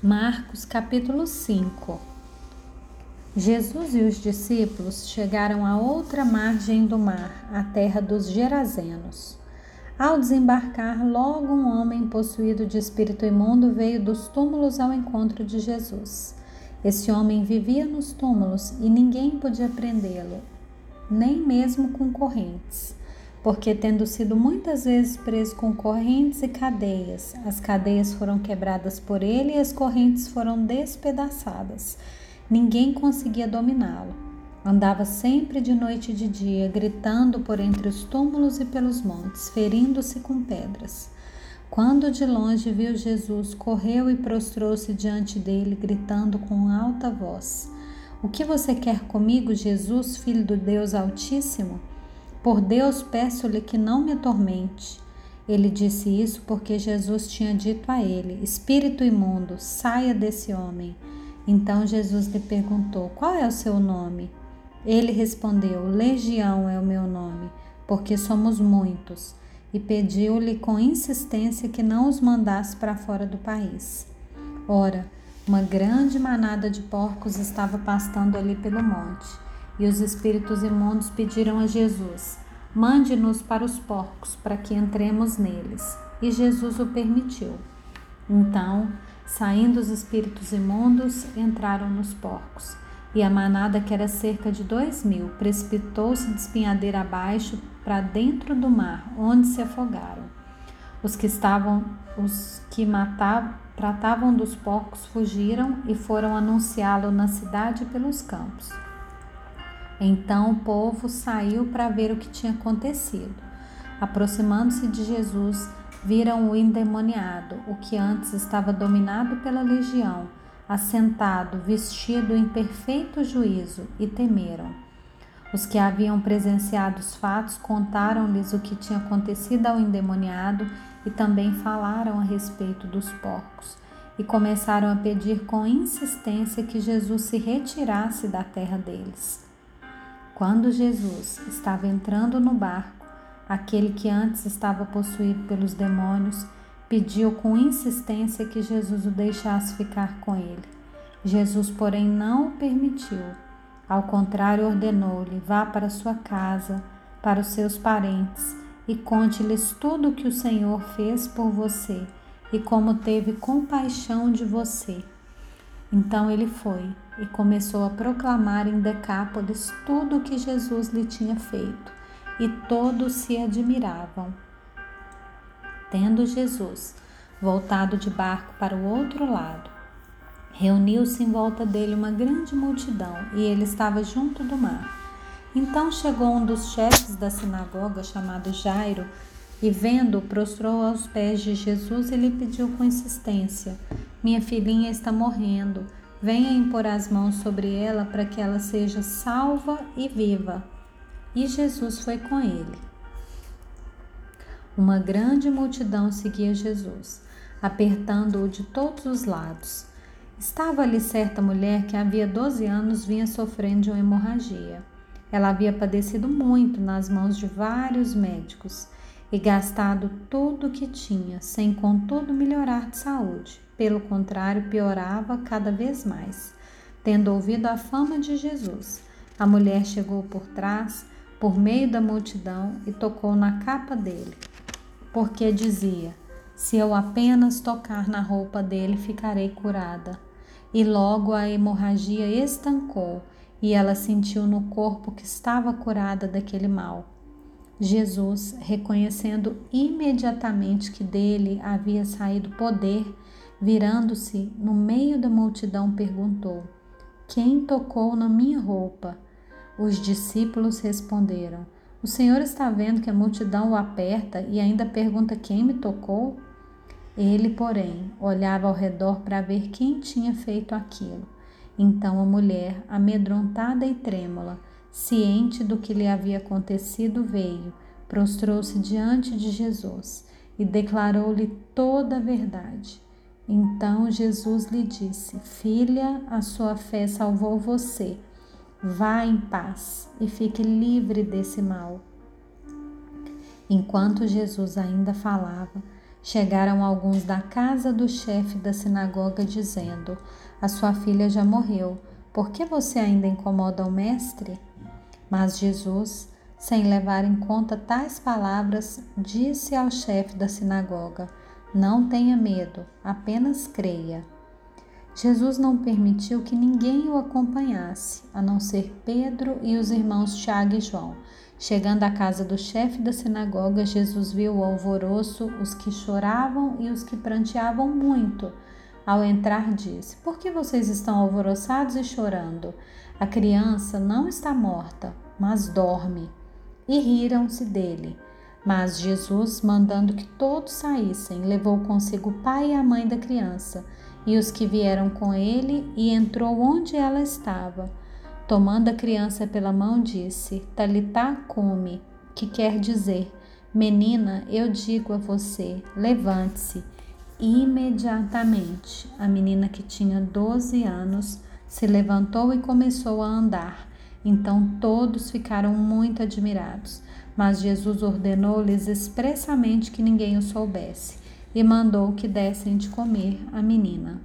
Marcos capítulo 5 Jesus e os discípulos chegaram à outra margem do mar, a terra dos Gerazenos. Ao desembarcar, logo um homem possuído de espírito imundo veio dos túmulos ao encontro de Jesus. Esse homem vivia nos túmulos e ninguém podia prendê-lo, nem mesmo com correntes porque, tendo sido muitas vezes preso com correntes e cadeias, as cadeias foram quebradas por ele e as correntes foram despedaçadas. Ninguém conseguia dominá-lo. Andava sempre de noite e de dia, gritando por entre os túmulos e pelos montes, ferindo-se com pedras. Quando de longe viu Jesus, correu e prostrou-se diante dele, gritando com alta voz: O que você quer comigo, Jesus, filho do Deus Altíssimo? Por Deus, peço-lhe que não me atormente. Ele disse isso porque Jesus tinha dito a ele: Espírito imundo, saia desse homem. Então Jesus lhe perguntou: Qual é o seu nome? Ele respondeu: Legião é o meu nome, porque somos muitos. E pediu-lhe com insistência que não os mandasse para fora do país. Ora, uma grande manada de porcos estava pastando ali pelo monte. E os espíritos imundos pediram a Jesus: Mande-nos para os porcos, para que entremos neles. E Jesus o permitiu. Então, saindo os espíritos imundos, entraram nos porcos. E a manada, que era cerca de dois mil, precipitou-se de espinhadeira abaixo para dentro do mar, onde se afogaram. Os que estavam, os que matavam, tratavam dos porcos fugiram e foram anunciá-lo na cidade pelos campos. Então o povo saiu para ver o que tinha acontecido. Aproximando-se de Jesus, viram o endemoniado, o que antes estava dominado pela legião, assentado, vestido em perfeito juízo, e temeram. Os que haviam presenciado os fatos contaram-lhes o que tinha acontecido ao endemoniado e também falaram a respeito dos porcos. E começaram a pedir com insistência que Jesus se retirasse da terra deles. Quando Jesus estava entrando no barco, aquele que antes estava possuído pelos demônios pediu com insistência que Jesus o deixasse ficar com ele. Jesus, porém, não o permitiu. Ao contrário, ordenou-lhe: vá para sua casa, para os seus parentes, e conte-lhes tudo o que o Senhor fez por você e como teve compaixão de você. Então ele foi e começou a proclamar em Decápolis tudo o que Jesus lhe tinha feito, e todos se admiravam. Tendo Jesus voltado de barco para o outro lado, reuniu-se em volta dele uma grande multidão, e ele estava junto do mar. Então chegou um dos chefes da sinagoga, chamado Jairo, e vendo-o, prostrou aos pés de Jesus e lhe pediu com insistência: Minha filhinha está morrendo venha impor as mãos sobre ela para que ela seja salva e viva. E Jesus foi com ele. Uma grande multidão seguia Jesus, apertando-o de todos os lados. Estava ali certa mulher que havia 12 anos vinha sofrendo de uma hemorragia. Ela havia padecido muito nas mãos de vários médicos e gastado tudo o que tinha, sem contudo melhorar de saúde. Pelo contrário, piorava cada vez mais. Tendo ouvido a fama de Jesus, a mulher chegou por trás, por meio da multidão, e tocou na capa dele, porque dizia: Se eu apenas tocar na roupa dele, ficarei curada. E logo a hemorragia estancou, e ela sentiu no corpo que estava curada daquele mal. Jesus, reconhecendo imediatamente que dele havia saído poder, virando-se no meio da multidão, perguntou: Quem tocou na minha roupa? Os discípulos responderam: O Senhor está vendo que a multidão o aperta e ainda pergunta quem me tocou? Ele, porém, olhava ao redor para ver quem tinha feito aquilo. Então a mulher, amedrontada e trêmula, ciente do que lhe havia acontecido, veio, prostrou-se diante de Jesus e declarou-lhe toda a verdade. Então Jesus lhe disse: Filha, a sua fé salvou você. Vá em paz e fique livre desse mal. Enquanto Jesus ainda falava, Chegaram alguns da casa do chefe da sinagoga, dizendo: A sua filha já morreu, por que você ainda incomoda o mestre? Mas Jesus, sem levar em conta tais palavras, disse ao chefe da sinagoga: Não tenha medo, apenas creia. Jesus não permitiu que ninguém o acompanhasse, a não ser Pedro e os irmãos Tiago e João. Chegando à casa do chefe da sinagoga, Jesus viu o alvoroço, os que choravam e os que pranteavam muito. Ao entrar, disse: Por que vocês estão alvoroçados e chorando? A criança não está morta, mas dorme. E riram-se dele. Mas Jesus, mandando que todos saíssem, levou consigo o pai e a mãe da criança e os que vieram com ele e entrou onde ela estava. Tomando a criança pela mão, disse: Talitá come, que quer dizer: Menina, eu digo a você, levante-se. Imediatamente, a menina que tinha 12 anos se levantou e começou a andar. Então todos ficaram muito admirados, mas Jesus ordenou-lhes expressamente que ninguém o soubesse e mandou que dessem de comer a menina.